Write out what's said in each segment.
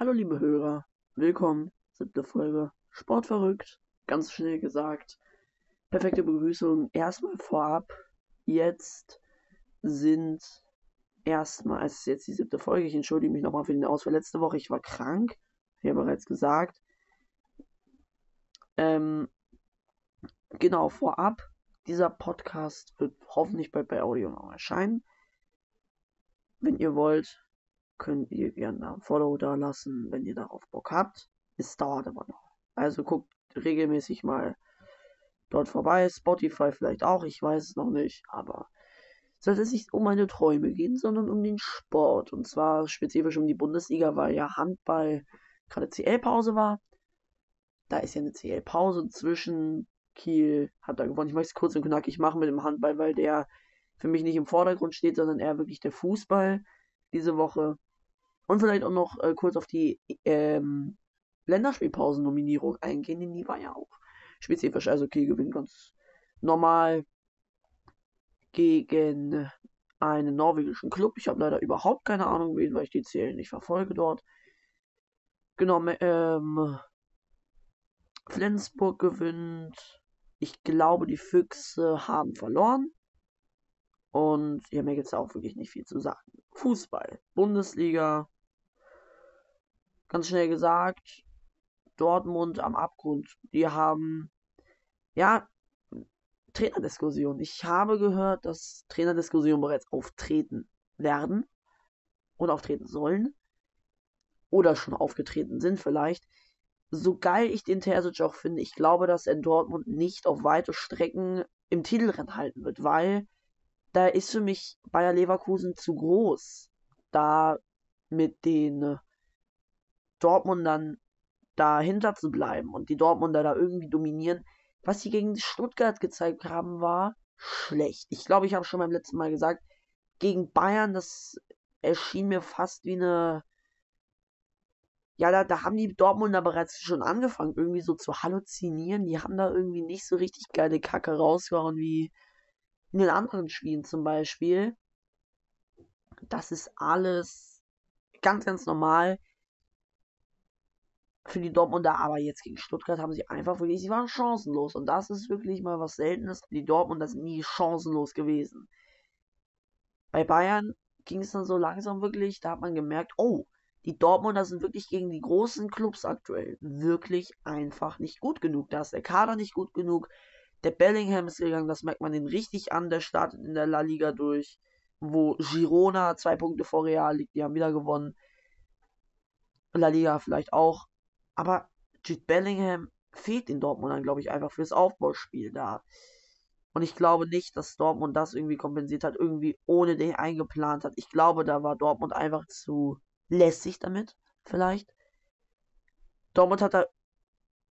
Hallo liebe Hörer, willkommen, siebte Folge, Sportverrückt, ganz schnell gesagt. Perfekte Begrüßung, erstmal vorab, jetzt sind erstmal, es ist jetzt die siebte Folge, ich entschuldige mich nochmal für den Ausfall letzte Woche, ich war krank, wie ja bereits gesagt. Ähm, genau, vorab, dieser Podcast wird hoffentlich bald bei Audio noch erscheinen. Wenn ihr wollt, könnt ihr gerne ein Follow da lassen, wenn ihr darauf Bock habt. Es dauert aber noch. Also guckt regelmäßig mal dort vorbei. Spotify vielleicht auch, ich weiß es noch nicht, aber sollte es nicht um meine Träume gehen, sondern um den Sport. Und zwar spezifisch um die Bundesliga, weil ja Handball gerade CL-Pause war. Da ist ja eine CL-Pause zwischen. Kiel hat da gewonnen. Ich möchte es kurz und knackig machen mit dem Handball, weil der für mich nicht im Vordergrund steht, sondern eher wirklich der Fußball diese Woche. Und vielleicht auch noch äh, kurz auf die ähm, Länderspielpausen-Nominierung eingehen, denn die war ja auch spezifisch. Also Kiel gewinnt ganz normal gegen einen norwegischen Club. Ich habe leider überhaupt keine Ahnung, wen, weil ich die Zählen nicht verfolge dort. Genau, ähm, Flensburg gewinnt. Ich glaube, die Füchse haben verloren. Und ja, mir gibt es auch wirklich nicht viel zu sagen. Fußball, Bundesliga, ganz schnell gesagt, Dortmund am Abgrund. Die haben, ja, Trainerdiskussion. Ich habe gehört, dass Trainerdiskussionen bereits auftreten werden und auftreten sollen. Oder schon aufgetreten sind vielleicht. So geil ich den Terzic auch finde, ich glaube, dass er Dortmund nicht auf weite Strecken im Titelrennen halten wird, weil da ist für mich Bayer Leverkusen zu groß. Da mit den Dortmundern dahinter zu bleiben und die Dortmunder da irgendwie dominieren. Was sie gegen Stuttgart gezeigt haben, war schlecht. Ich glaube, ich habe schon beim letzten Mal gesagt, gegen Bayern, das erschien mir fast wie eine. Ja, da, da haben die Dortmunder bereits schon angefangen, irgendwie so zu halluzinieren. Die haben da irgendwie nicht so richtig geile Kacke rausgehauen wie in den anderen Spielen zum Beispiel. Das ist alles ganz, ganz normal für die Dortmunder, aber jetzt gegen Stuttgart haben sie einfach wirklich, sie waren chancenlos. Und das ist wirklich mal was Seltenes. Die Dortmunder sind nie chancenlos gewesen. Bei Bayern ging es dann so langsam wirklich, da hat man gemerkt, oh, die Dortmunder sind wirklich gegen die großen Clubs aktuell wirklich einfach nicht gut genug. Da ist der Kader nicht gut genug. Der Bellingham ist gegangen, das merkt man den richtig an. Der startet in der La Liga durch, wo Girona zwei Punkte vor Real liegt. Die haben wieder gewonnen. La Liga vielleicht auch. Aber Jude Bellingham fehlt in Dortmund dann, glaube ich, einfach fürs Aufbauspiel da. Und ich glaube nicht, dass Dortmund das irgendwie kompensiert hat, irgendwie ohne den eingeplant hat. Ich glaube, da war Dortmund einfach zu lässig damit, vielleicht. Dortmund hat da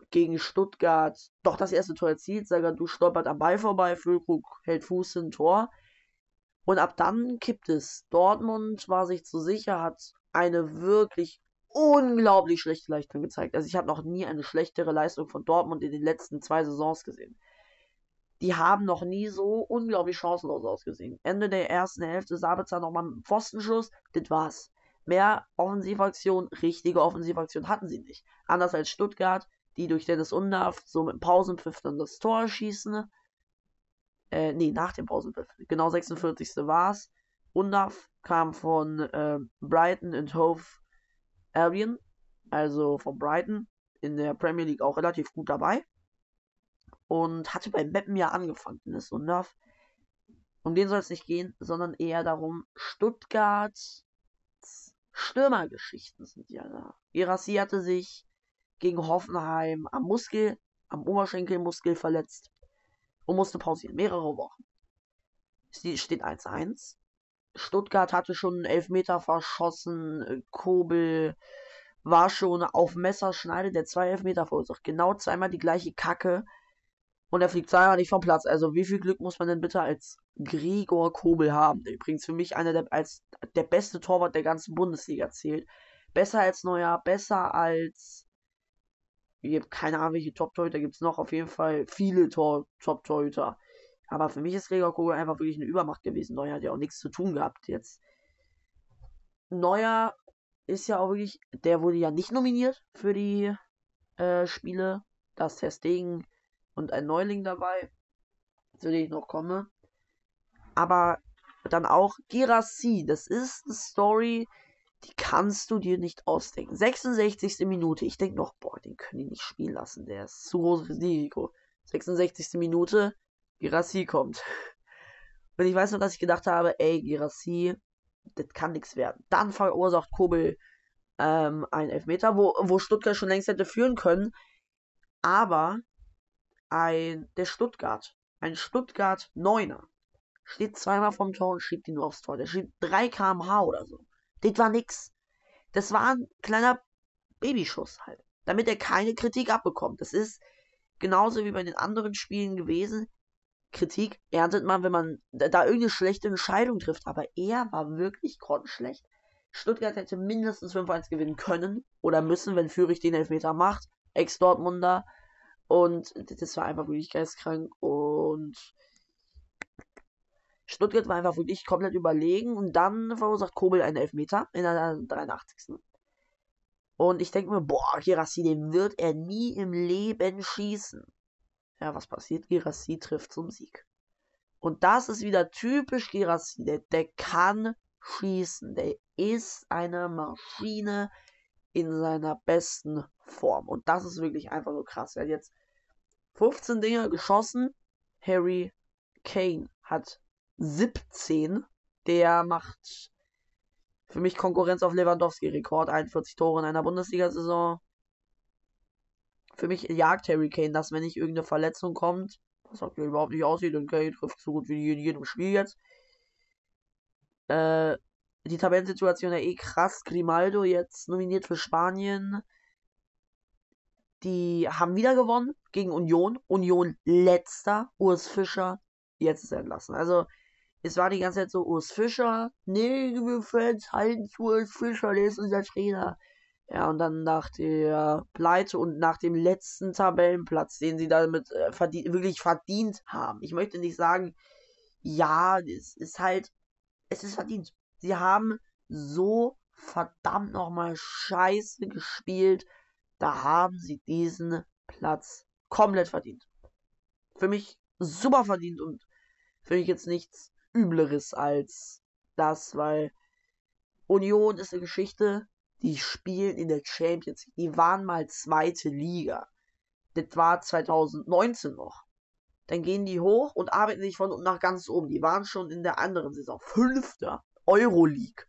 gegen Stuttgart doch das erste Tor erzielt. du stolpert am Ball vorbei, Füllkrug hält Fuß in Tor. Und ab dann kippt es. Dortmund war sich zu sicher, hat eine wirklich unglaublich schlechte Leistung gezeigt. Also ich habe noch nie eine schlechtere Leistung von Dortmund in den letzten zwei Saisons gesehen. Die haben noch nie so unglaublich chancenlos ausgesehen. Ende der ersten Hälfte Sabitzer nochmal einen Pfostenschuss, das war's. Mehr Offensivaktion, richtige Offensivaktion hatten sie nicht. Anders als Stuttgart, die durch Dennis Undaff so mit Pausenpfiff dann das Tor schießen. Äh, nee, nach dem Pausenpfiff. Genau 46. war's. Undaff kam von äh, Brighton and Hove Albion, also von Brighton, in der Premier League auch relativ gut dabei. Und hatte bei Meppen ja angefangen, Dennis Undaff. Um den soll es nicht gehen, sondern eher darum, Stuttgarts Stürmergeschichten sind ja da. Irassi hatte sich gegen Hoffenheim am Muskel, am Oberschenkelmuskel verletzt und musste pausieren. Mehrere Wochen. Es steht 1-1. Stuttgart hatte schon einen Elfmeter verschossen. Kobel war schon auf Messerschneide, der zwei Elfmeter verursacht. Genau zweimal die gleiche Kacke. Und er fliegt zweimal nicht vom Platz. Also wie viel Glück muss man denn bitte als Gregor Kobel haben? Übrigens für mich einer der als der beste Torwart der ganzen Bundesliga zählt. Besser als Neuer, besser als ich habe keine Ahnung, welche Top-Torhüter gibt es noch. Auf jeden Fall viele Top-Torhüter. Aber für mich ist Gregor Kobel einfach wirklich eine Übermacht gewesen. Neuer hat ja auch nichts zu tun gehabt jetzt. Neuer ist ja auch wirklich, der wurde ja nicht nominiert für die äh, Spiele. Das Testegen und ein Neuling dabei, zu dem ich noch komme. Aber dann auch Girassi, das ist eine Story, die kannst du dir nicht ausdenken. 66. Minute, ich denke noch, boah, den können die nicht spielen lassen, der ist zu großes Risiko. 66. Minute, Girassi kommt. Und ich weiß noch, dass ich gedacht habe, ey, Girassi, das kann nichts werden. Dann verursacht Kobel ähm, einen Elfmeter, wo, wo Stuttgart schon längst hätte führen können. Aber ein, der Stuttgart, ein Stuttgart Neuner, steht zweimal vom Tor und schiebt ihn nur aufs Tor. Der schiebt 3 kmh oder so. Das war nix. Das war ein kleiner Babyschuss halt. Damit er keine Kritik abbekommt. Das ist genauso wie bei den anderen Spielen gewesen. Kritik erntet man, wenn man da irgendeine schlechte Entscheidung trifft. Aber er war wirklich grottenschlecht. Stuttgart hätte mindestens 5-1 gewinnen können oder müssen, wenn Fürich den Elfmeter macht. Ex-Dortmunder. Und das war einfach wirklich geistkrank. Und Stuttgart war einfach wirklich komplett überlegen. Und dann verursacht Kobel einen Elfmeter in der 83. Und ich denke mir, boah, Girassi, den wird er nie im Leben schießen. Ja, was passiert? Girassi trifft zum Sieg. Und das ist wieder typisch Girassi. Der, der kann schießen. Der ist eine Maschine in seiner besten Form. Und das ist wirklich einfach so krass. Er hat jetzt 15 Dinger geschossen. Harry Kane hat 17. Der macht für mich Konkurrenz auf Lewandowski-Rekord. 41 Tore in einer Bundesliga-Saison. Für mich jagt Harry Kane das, wenn nicht irgendeine Verletzung kommt. Was auch überhaupt nicht aussieht. Und Kane trifft so gut wie in jedem Spiel jetzt. Äh, die Tabellensituation ja eh krass. Grimaldo jetzt nominiert für Spanien. Die haben wieder gewonnen gegen Union. Union letzter. Urs Fischer jetzt ist er entlassen. Also es war die ganze Zeit so Urs Fischer. Nee, wir Fans halten zu Urs Fischer, der ist unser Trainer. Ja, und dann nach der Pleite und nach dem letzten Tabellenplatz, den sie damit äh, verdient, wirklich verdient haben. Ich möchte nicht sagen, ja, es ist halt, es ist verdient. Sie haben so verdammt nochmal scheiße gespielt. Da haben sie diesen Platz komplett verdient. Für mich super verdient und für mich jetzt nichts Übleres als das, weil Union ist eine Geschichte, die spielen in der Champions League. Die waren mal zweite Liga. Das war 2019 noch. Dann gehen die hoch und arbeiten sich von unten nach ganz oben. Die waren schon in der anderen Saison Fünfter. Euroleague.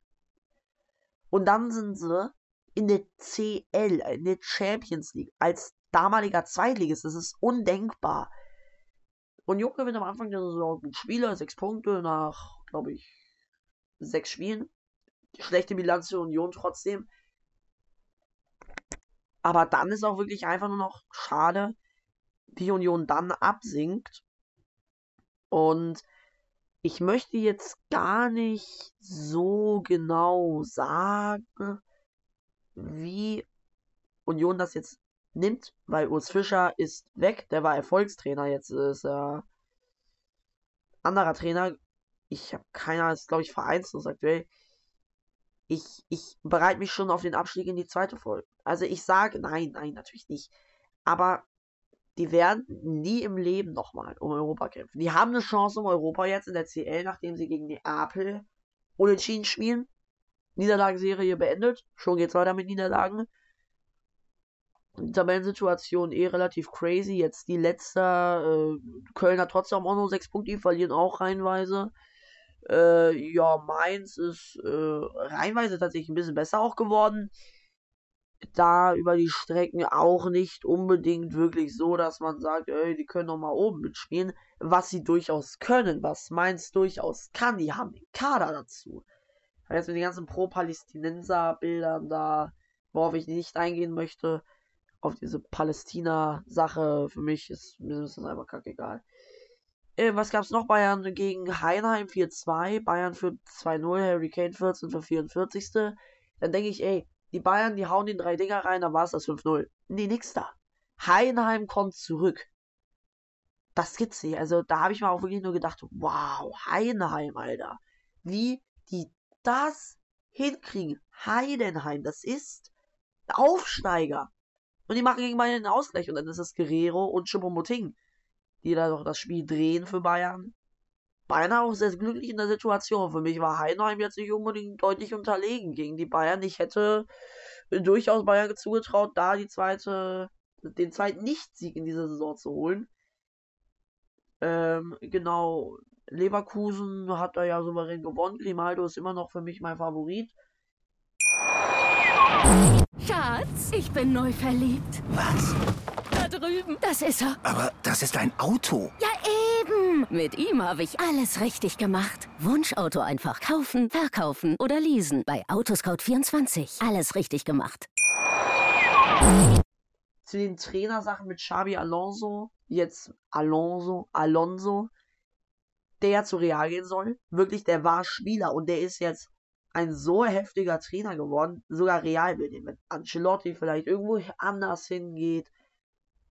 Und dann sind sie in der CL, in der Champions League, als damaliger Zweitligist. Das ist undenkbar. Und Union gewinnt am Anfang der Saison gut Spieler, sechs Punkte nach, glaube ich, sechs Spielen. Schlechte Bilanz für Union trotzdem. Aber dann ist auch wirklich einfach nur noch schade, wie Union dann absinkt. Und ich möchte jetzt gar nicht so genau sagen, wie Union das jetzt nimmt, weil Urs Fischer ist weg, der war Erfolgstrainer, jetzt ist er anderer Trainer. Ich habe keiner, ist glaube ich vereinslos aktuell. Ich, ich bereite mich schon auf den Abstieg in die zweite Folge. Also ich sage, nein, nein, natürlich nicht. Aber die werden nie im Leben nochmal um Europa kämpfen. Die haben eine Chance um Europa jetzt in der CL, nachdem sie gegen die Apel unentschieden spielen. Niederlagenserie beendet. Schon geht's weiter mit Niederlagen. Die Tabellensituation eh relativ crazy. Jetzt die letzte. Äh, Köln hat trotzdem auch nur 6 Punkte, die verlieren auch reinweise. Äh, ja, Mainz ist äh, reinweise tatsächlich ein bisschen besser auch geworden da über die Strecken auch nicht unbedingt wirklich so, dass man sagt, ey, die können noch mal oben mitspielen, was sie durchaus können, was Mainz durchaus kann. Die haben den Kader dazu. Jetzt mit den ganzen Pro-Palästinenser-Bildern da, worauf ich nicht eingehen möchte, auf diese Palästina-Sache, für mich ist mir ist das einfach kackegal. Äh, was gab's noch? Bayern gegen Heinheim 4-2, Bayern für 2-0, Harry Kane 14 für 44. Dann denke ich, ey, die Bayern, die hauen den drei Dinger rein, dann war es das 5-0. Nee, nix da. Heidenheim kommt zurück. Das gibt's nicht. Also da habe ich mir auch wirklich nur gedacht, wow, Heidenheim, Alter. Wie die das hinkriegen. Heidenheim, das ist Aufsteiger. Und die machen gegen Bayern den Ausgleich. Und dann ist es Guerrero und Choupo-Moting, die da doch das Spiel drehen für Bayern. Bayern auch sehr glücklich in der Situation. Für mich war Heidenheim jetzt nicht unbedingt deutlich unterlegen gegen die Bayern. Ich hätte durchaus Bayern zugetraut, da die zweite, den zweiten Nicht-Sieg in dieser Saison zu holen. Ähm, genau, Leverkusen hat da ja souverän gewonnen. Grimaldo ist immer noch für mich mein Favorit. Schatz, ich bin neu verliebt. Was? Drüben. Das ist er. Aber das ist ein Auto. Ja, eben. Mit ihm habe ich alles richtig gemacht. Wunschauto einfach kaufen, verkaufen oder leasen. Bei Autoscout24. Alles richtig gemacht. Zu den Trainersachen mit Xabi Alonso. Jetzt Alonso, Alonso. Der zu Real gehen soll. Wirklich, der war Spieler und der ist jetzt ein so heftiger Trainer geworden, sogar Real will den, wenn Ancelotti vielleicht irgendwo anders hingeht.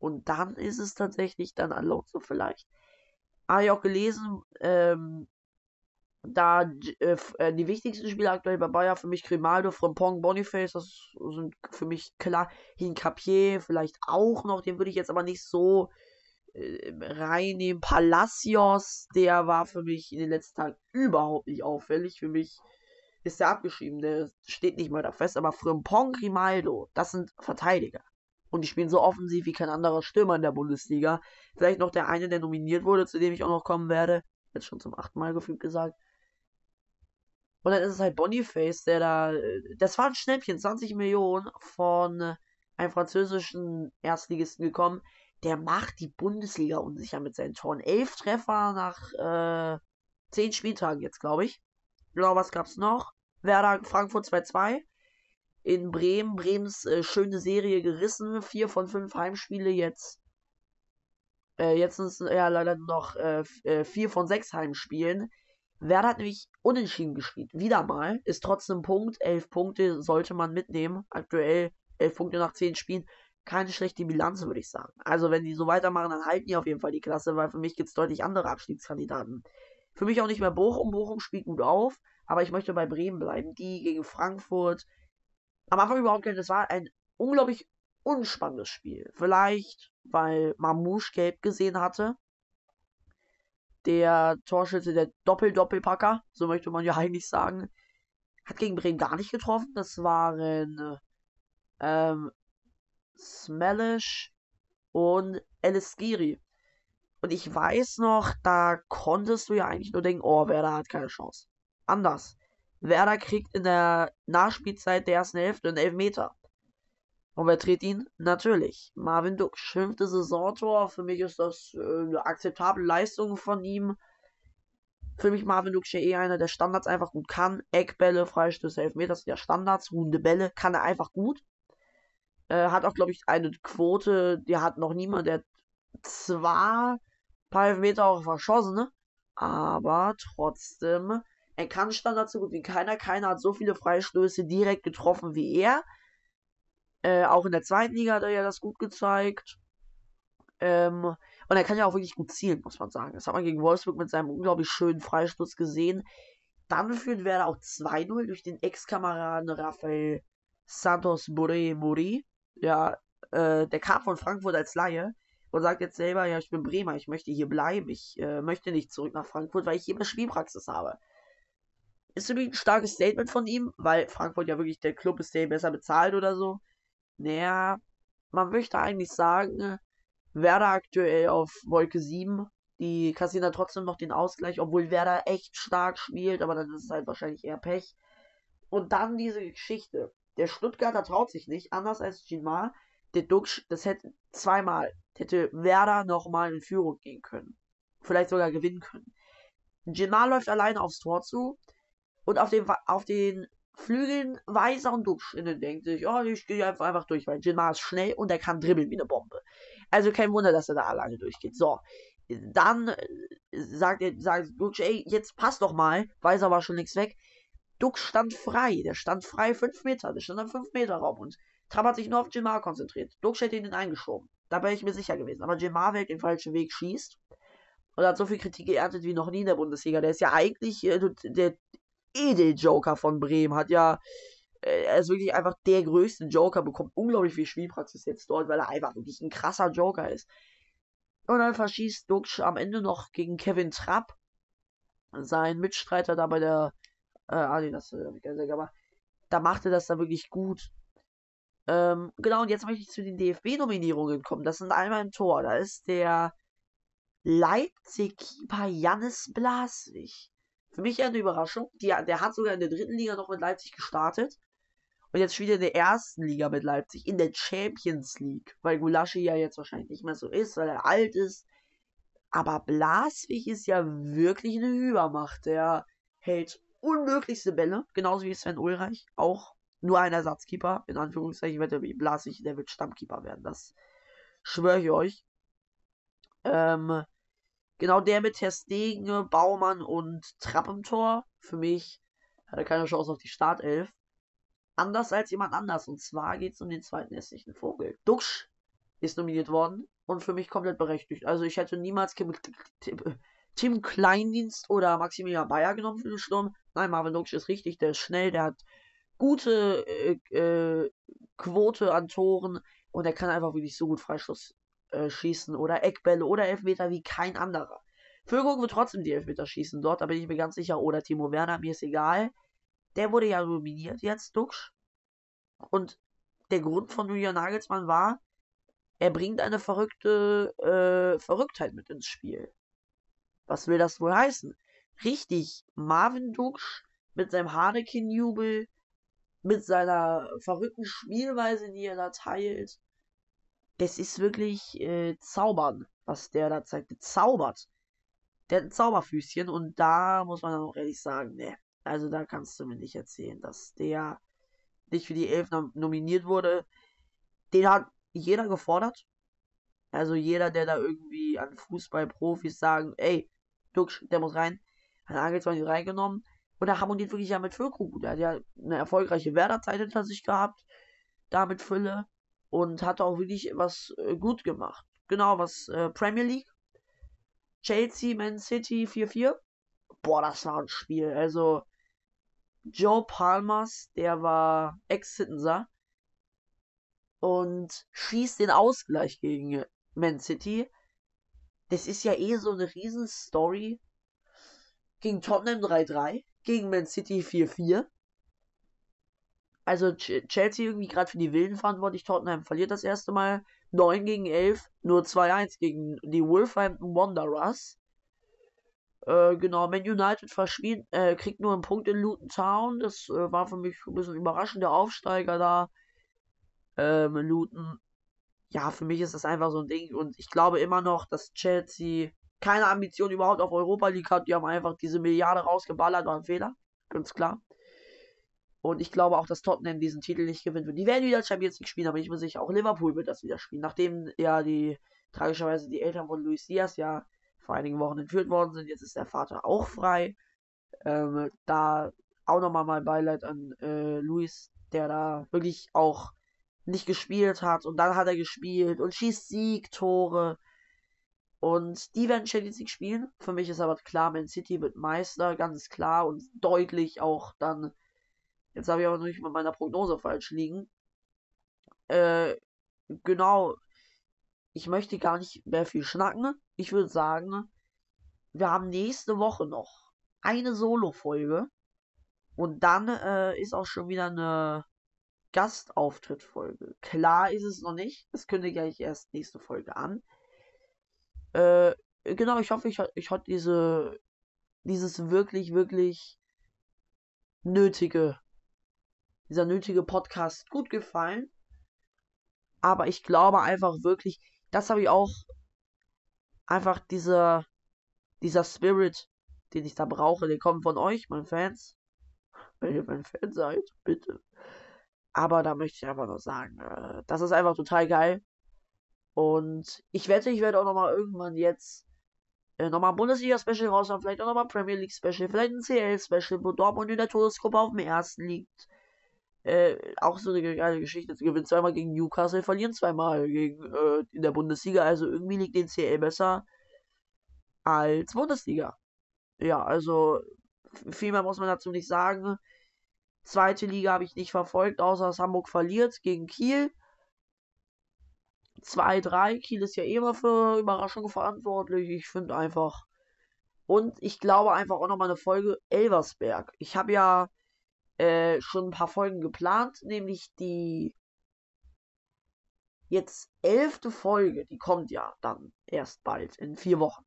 Und dann ist es tatsächlich dann Alonso vielleicht. Habe ich auch gelesen, ähm, da äh, äh, die wichtigsten Spieler aktuell bei Bayern für mich Grimaldo, Frimpong, Boniface, das sind für mich klar. Hincapier vielleicht auch noch, den würde ich jetzt aber nicht so äh, reinnehmen. Palacios, der war für mich in den letzten Tagen überhaupt nicht auffällig. Für mich ist der abgeschrieben, der steht nicht mal da fest, aber Frimpong, Grimaldo, das sind Verteidiger. Und die spielen so offensiv wie kein anderer Stürmer in der Bundesliga. Vielleicht noch der eine, der nominiert wurde, zu dem ich auch noch kommen werde. Jetzt schon zum achten Mal gefühlt gesagt. Und dann ist es halt Boniface, der da. Das war ein Schnäppchen, 20 Millionen von einem französischen Erstligisten gekommen. Der macht die Bundesliga unsicher mit seinen Toren. Elf Treffer nach äh, zehn Spieltagen jetzt, glaube ich. Genau, was gab's noch? Werder Frankfurt 2-2. In Bremen, Bremens äh, schöne Serie gerissen. Vier von fünf Heimspiele jetzt. Äh, jetzt sind es ja leider noch äh, äh, vier von sechs Heimspielen. Werder hat nämlich unentschieden gespielt. Wieder mal. Ist trotzdem Punkt. Elf Punkte sollte man mitnehmen. Aktuell elf Punkte nach zehn Spielen. Keine schlechte Bilanz, würde ich sagen. Also, wenn die so weitermachen, dann halten die auf jeden Fall die Klasse, weil für mich gibt es deutlich andere Abstiegskandidaten. Für mich auch nicht mehr Bochum. Bochum spielt gut auf, aber ich möchte bei Bremen bleiben. Die gegen Frankfurt. Am Anfang überhaupt kein, das war ein unglaublich unspannendes Spiel. Vielleicht, weil Mamouche gelb gesehen hatte. Der Torschütze, der Doppel-Doppelpacker, so möchte man ja eigentlich sagen, hat gegen Bremen gar nicht getroffen. Das waren ähm, Smellish und Eliskiri. Und ich weiß noch, da konntest du ja eigentlich nur denken, oh, Werder hat keine Chance. Anders. Werder kriegt in der Nachspielzeit der ersten Hälfte einen Elfmeter. Und wer tritt ihn? Natürlich. Marvin Duck. Fünfte Saisontor. Für mich ist das äh, eine akzeptable Leistung von ihm. Für mich Marvin Duck ja eh einer, der Standards einfach gut kann. Eckbälle, Freistöße, Elfmeter sind ja Standards. Runde Bälle kann er einfach gut. Äh, hat auch, glaube ich, eine Quote, die hat noch niemand, der zwar paar Elfmeter auch verschossen, ne? aber trotzdem, er kann Standards so gut wie keiner. Keiner hat so viele Freistöße direkt getroffen wie er. Äh, auch in der zweiten Liga hat er ja das gut gezeigt. Ähm, und er kann ja auch wirklich gut zielen, muss man sagen. Das hat man gegen Wolfsburg mit seinem unglaublich schönen Freistoß gesehen. Dann führt Werder auch 2-0 durch den Ex-Kameraden Rafael Santos Bore Muri. Ja, äh, der kam von Frankfurt als Laie und sagt jetzt selber, ja, ich bin Bremer, ich möchte hier bleiben, ich äh, möchte nicht zurück nach Frankfurt, weil ich hier mehr Spielpraxis habe. Ist natürlich ein starkes Statement von ihm, weil Frankfurt ja wirklich der Club ist, der besser bezahlt oder so. Naja, man möchte eigentlich sagen, Werder aktuell auf Wolke 7. Die kassieren da trotzdem noch den Ausgleich, obwohl Werder echt stark spielt, aber dann ist es halt wahrscheinlich eher Pech. Und dann diese Geschichte. Der Stuttgarter traut sich nicht, anders als Ginmar. Der Duxch, das hätte zweimal hätte Werder nochmal in Führung gehen können. Vielleicht sogar gewinnen können. Jinmar läuft alleine aufs Tor zu und auf den, auf den Flügeln Weiser und Duxch innen denkt sich, oh, ich gehe einfach, einfach durch, weil Jinmar ist schnell und er kann dribbeln wie eine Bombe. Also kein Wunder, dass er da alleine durchgeht. So, dann äh, sagt er, sagt Duxch, ey, jetzt passt doch mal. Weiser war schon nichts weg. Duxch stand frei, der stand frei 5 Meter, der stand am 5 Meter Raum und Trapp hat sich nur auf Jinmar konzentriert. Duxch hätte ihn eingeschoben. Da wäre ich mir sicher gewesen. Aber Jim Marwick den falschen Weg schießt und hat so viel Kritik geerntet wie noch nie in der Bundesliga. Der ist ja eigentlich äh, der eh den Joker von Bremen, hat ja, äh, er ist wirklich einfach der größte Joker, bekommt unglaublich viel Spielpraxis jetzt dort, weil er einfach wirklich ein krasser Joker ist. Und dann verschießt Duxch am Ende noch gegen Kevin Trapp, sein Mitstreiter da bei der, äh, Adidas, äh, aber da machte das da wirklich gut. Ähm, genau, und jetzt möchte ich zu den DFB-Nominierungen kommen. Das sind einmal im Tor. Da ist der Leipzig-Keeper Jannis Blaswig. Für mich eine Überraschung. Die, der hat sogar in der dritten Liga noch mit Leipzig gestartet. Und jetzt spielt er in der ersten Liga mit Leipzig, in der Champions League. Weil Gulaschi ja jetzt wahrscheinlich nicht mehr so ist, weil er alt ist. Aber Blaswig ist ja wirklich eine Übermacht. Der hält unmöglichste Bälle, genauso wie Sven Ulreich. Auch nur ein Ersatzkeeper, in Anführungszeichen, wette wie Blaswig, der wird Stammkeeper werden. Das schwöre ich euch. Ähm, genau der mit Testegen, Baumann und Trapp im Tor. Für mich hat er keine Chance auf die Startelf. Anders als jemand anders. Und zwar geht es um den zweiten hässlichen Vogel. Duxch ist nominiert worden und für mich komplett berechtigt. Also ich hätte niemals Kim, Tim Kleindienst oder Maximilian Bayer genommen für den Sturm. Nein, Marvin Duxch ist richtig, der ist schnell, der hat gute äh, äh, Quote an Toren und er kann einfach wirklich so gut Freistoß äh, schießen oder Eckbälle oder Elfmeter wie kein anderer. Füllkrug wird trotzdem die Elfmeter schießen dort, da bin ich mir ganz sicher. Oder Timo Werner, mir ist egal. Der wurde ja nominiert jetzt, Duxch. Und der Grund von Julian Nagelsmann war, er bringt eine verrückte äh, Verrücktheit mit ins Spiel. Was will das wohl heißen? Richtig, Marvin Duxch mit seinem Harlequin-Jubel, mit seiner verrückten Spielweise, die er da teilt. Das ist wirklich äh, zaubern, was der da zeigt. Zaubert. Der hat ein Zauberfüßchen und da muss man dann auch ehrlich sagen, ne, also da kannst du mir nicht erzählen, dass der nicht für die Elf nominiert wurde. Den hat jeder gefordert. Also jeder, der da irgendwie an Fußballprofis sagen, ey, Duxch, der muss rein, hat Nagelsmann ihn reingenommen. Und da harmoniert wirklich ja mit Füllkrug. Der hat ja eine erfolgreiche Werderzeit hinter sich gehabt. Da mit Fülle. Und hat auch wirklich was äh, gut gemacht. Genau, was äh, Premier League. Chelsea, Man City 4-4. Boah, das war ein Spiel. Also, Joe Palmers, der war Ex-Sittenser. Und schießt den Ausgleich gegen Man City. Das ist ja eh so eine riesen Story. Gegen Tottenham 3-3 gegen Man City 4-4. Also Chelsea irgendwie gerade für die Wilden verantwortlich. Tottenham verliert das erste Mal 9 gegen 11, nur 2-1 gegen die Wolverhampton Wanderers. Äh, genau, Man United äh, kriegt nur einen Punkt in Luton Town. Das äh, war für mich ein bisschen überraschend, der Aufsteiger da. Ähm, Luton. Ja, für mich ist das einfach so ein Ding. Und ich glaube immer noch, dass Chelsea keine Ambition überhaupt auf Europa League hat. Die haben einfach diese Milliarde rausgeballert, war ein Fehler. Ganz klar. Und ich glaube auch, dass Tottenham diesen Titel nicht gewinnen wird. Die werden wieder Champions League spielen, aber ich bin sicher, auch Liverpool wird das wieder spielen. Nachdem ja die, tragischerweise die Eltern von Luis Diaz ja vor einigen Wochen entführt worden sind. Jetzt ist der Vater auch frei. Ähm, da auch nochmal mein Beileid an äh, Luis, der da wirklich auch nicht gespielt hat. Und dann hat er gespielt und schießt Siegtore. Und die werden Champions League spielen. Für mich ist aber klar, Man City wird Meister, ganz klar und deutlich auch dann. Jetzt habe ich aber nicht mit meiner Prognose falsch liegen. Äh, genau. Ich möchte gar nicht mehr viel schnacken. Ich würde sagen, wir haben nächste Woche noch eine Solo-Folge. Und dann äh, ist auch schon wieder eine Gastauftritt-Folge. Klar ist es noch nicht. Das kündige ich erst nächste Folge an. Äh, genau, ich hoffe, ich, ich hat diese, dieses wirklich, wirklich nötige, dieser nötige Podcast gut gefallen. Aber ich glaube einfach wirklich, das habe ich auch einfach dieser, dieser Spirit, den ich da brauche, der kommt von euch, meinen Fans. Wenn ihr mein Fan seid, bitte. Aber da möchte ich einfach nur sagen, äh, das ist einfach total geil. Und ich wette, ich werde auch nochmal irgendwann jetzt äh, nochmal ein Bundesliga-Special raushauen, vielleicht auch nochmal Premier League-Special, vielleicht ein CL-Special, wo Dortmund in der Todesgruppe auf dem ersten liegt. Äh, auch so eine geile Geschichte. Sie gewinnen zweimal gegen Newcastle, verlieren zweimal gegen, äh, in der Bundesliga. Also irgendwie liegt den CL besser als Bundesliga. Ja, also Viel mehr muss man dazu nicht sagen. Zweite Liga habe ich nicht verfolgt, außer dass Hamburg verliert gegen Kiel. 2-3. Kiel ist ja eh immer für Überraschungen verantwortlich. Ich finde einfach. Und ich glaube einfach auch nochmal eine Folge Elversberg. Ich habe ja äh, schon ein paar Folgen geplant, nämlich die jetzt elfte Folge, die kommt ja dann erst bald, in vier Wochen.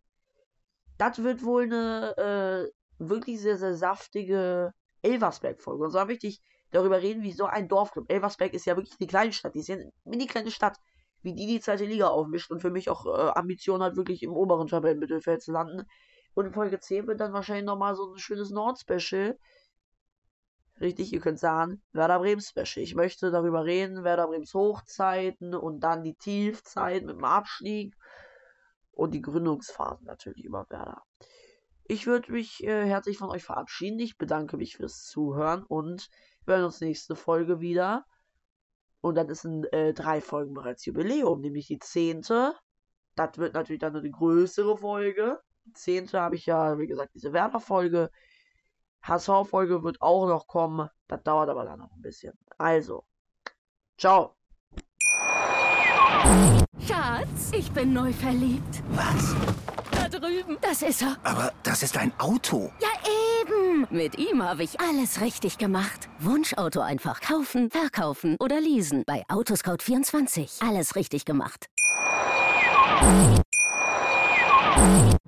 Das wird wohl eine äh, wirklich sehr, sehr saftige Elversberg-Folge. Und zwar möchte ich darüber reden, wie so ein Dorfclub. Elversberg ist ja wirklich eine kleine Stadt. Die ist ja eine mini kleine Stadt, wie die die zweite Liga aufmischt und für mich auch äh, Ambition hat, wirklich im oberen Tabellenmittelfeld zu landen. Und in Folge 10 wird dann wahrscheinlich nochmal so ein schönes Nord-Special. Richtig, ihr könnt sagen, Werder Bremen Special. Ich möchte darüber reden, Werder Brems Hochzeiten und dann die Tiefzeit mit dem Abstieg und die Gründungsphase natürlich über Werder. Ich würde mich äh, herzlich von euch verabschieden. Ich bedanke mich fürs Zuhören und wir hören uns nächste Folge wieder. Und dann ist in äh, drei Folgen bereits Jubiläum, nämlich die zehnte. Das wird natürlich dann eine größere Folge. Die zehnte habe ich ja, wie gesagt, diese Werder-Folge. HSV-Folge wird auch noch kommen. Das dauert aber dann noch ein bisschen. Also, ciao. Schatz, ich bin neu verliebt. Was? Da drüben. Das ist er. Aber das ist ein Auto. Ja, eben. Mit ihm habe ich alles richtig gemacht. Wunschauto einfach kaufen, verkaufen oder leasen. Bei Autoscout24. Alles richtig gemacht.